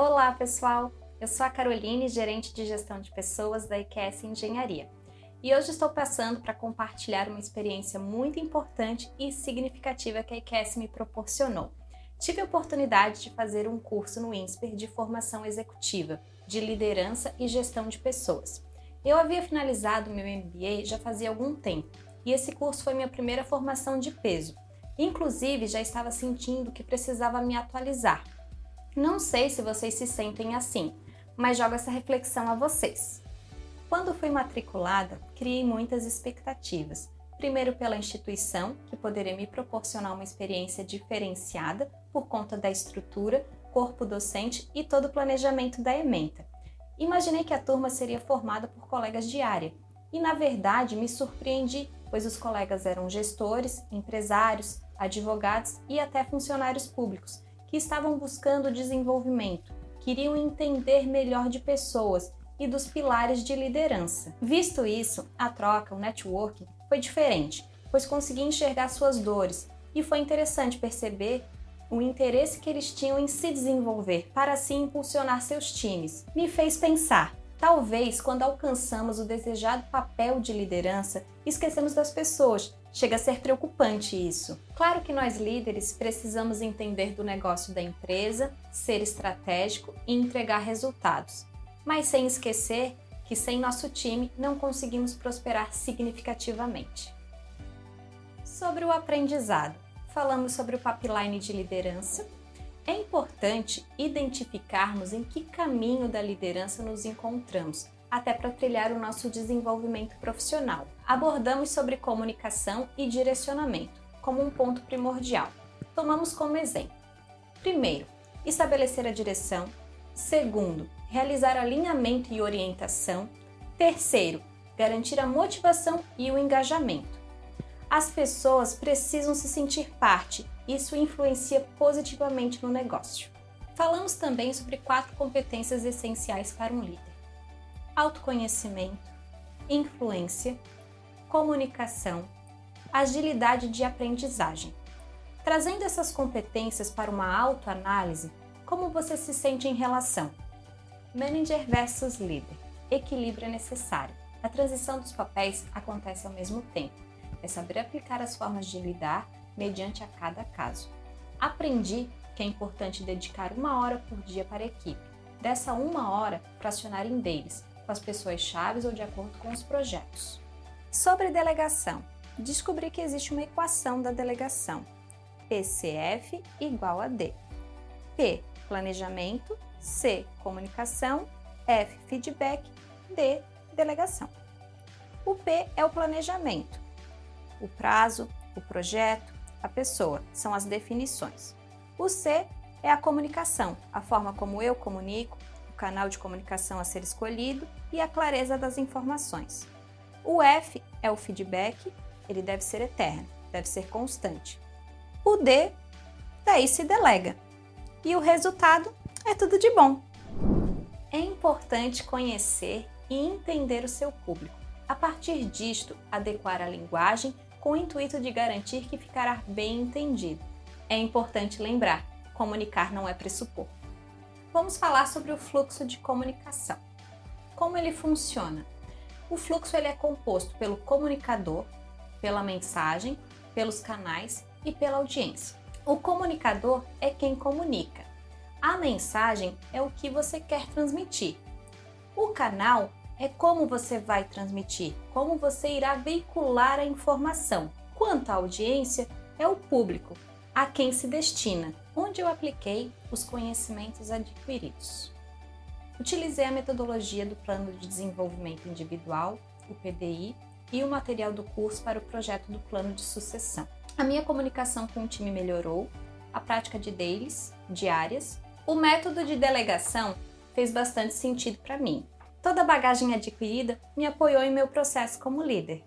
Olá, pessoal! Eu sou a Caroline, gerente de gestão de pessoas da IQS Engenharia. E hoje estou passando para compartilhar uma experiência muito importante e significativa que a IQS me proporcionou. Tive a oportunidade de fazer um curso no INSPER de formação executiva, de liderança e gestão de pessoas. Eu havia finalizado meu MBA já fazia algum tempo, e esse curso foi minha primeira formação de peso. Inclusive, já estava sentindo que precisava me atualizar. Não sei se vocês se sentem assim, mas jogo essa reflexão a vocês. Quando fui matriculada, criei muitas expectativas. Primeiro, pela instituição, que poderia me proporcionar uma experiência diferenciada por conta da estrutura, corpo docente e todo o planejamento da ementa. Imaginei que a turma seria formada por colegas de área, e na verdade me surpreendi, pois os colegas eram gestores, empresários, advogados e até funcionários públicos, que estavam buscando desenvolvimento, queriam entender melhor de pessoas e dos pilares de liderança. Visto isso, a troca, o networking, foi diferente, pois consegui enxergar suas dores e foi interessante perceber o interesse que eles tinham em se desenvolver para assim impulsionar seus times. Me fez pensar. Talvez, quando alcançamos o desejado papel de liderança, esquecemos das pessoas. Chega a ser preocupante isso. Claro que nós líderes precisamos entender do negócio da empresa, ser estratégico e entregar resultados mas sem esquecer que sem nosso time não conseguimos prosperar significativamente. Sobre o aprendizado, falamos sobre o pipeline de liderança. É importante identificarmos em que caminho da liderança nos encontramos, até para trilhar o nosso desenvolvimento profissional. Abordamos sobre comunicação e direcionamento como um ponto primordial. Tomamos como exemplo: primeiro, estabelecer a direção, segundo, realizar alinhamento e orientação. Terceiro, garantir a motivação e o engajamento. As pessoas precisam se sentir parte, isso influencia positivamente no negócio. Falamos também sobre quatro competências essenciais para um líder: autoconhecimento, influência, comunicação, agilidade de aprendizagem. Trazendo essas competências para uma autoanálise, como você se sente em relação Manager versus líder. Equilíbrio é necessário. A transição dos papéis acontece ao mesmo tempo. É saber aplicar as formas de lidar mediante a cada caso. Aprendi que é importante dedicar uma hora por dia para a equipe. Dessa uma hora, fracionar em deles, com as pessoas chaves ou de acordo com os projetos. Sobre delegação, descobri que existe uma equação da delegação. PCF igual a D. P, planejamento, C, comunicação, F, feedback, D, delegação. O P é o planejamento. O prazo, o projeto, a pessoa são as definições. O C é a comunicação, a forma como eu comunico, canal de comunicação a ser escolhido e a clareza das informações. O F é o feedback, ele deve ser eterno, deve ser constante. O D, daí se delega. E o resultado é tudo de bom. É importante conhecer e entender o seu público. A partir disto, adequar a linguagem com o intuito de garantir que ficará bem entendido. É importante lembrar: comunicar não é pressupor. Vamos falar sobre o fluxo de comunicação. Como ele funciona? O fluxo ele é composto pelo comunicador, pela mensagem, pelos canais e pela audiência. O comunicador é quem comunica. A mensagem é o que você quer transmitir. O canal é como você vai transmitir, como você irá veicular a informação. Quanto à audiência, é o público, a quem se destina, onde eu apliquei os conhecimentos adquiridos. Utilizei a metodologia do Plano de Desenvolvimento Individual, o PDI, e o material do curso para o projeto do Plano de Sucessão. A minha comunicação com o time melhorou, a prática de dailies, diárias, o método de delegação fez bastante sentido para mim. Toda a bagagem adquirida me apoiou em meu processo como líder.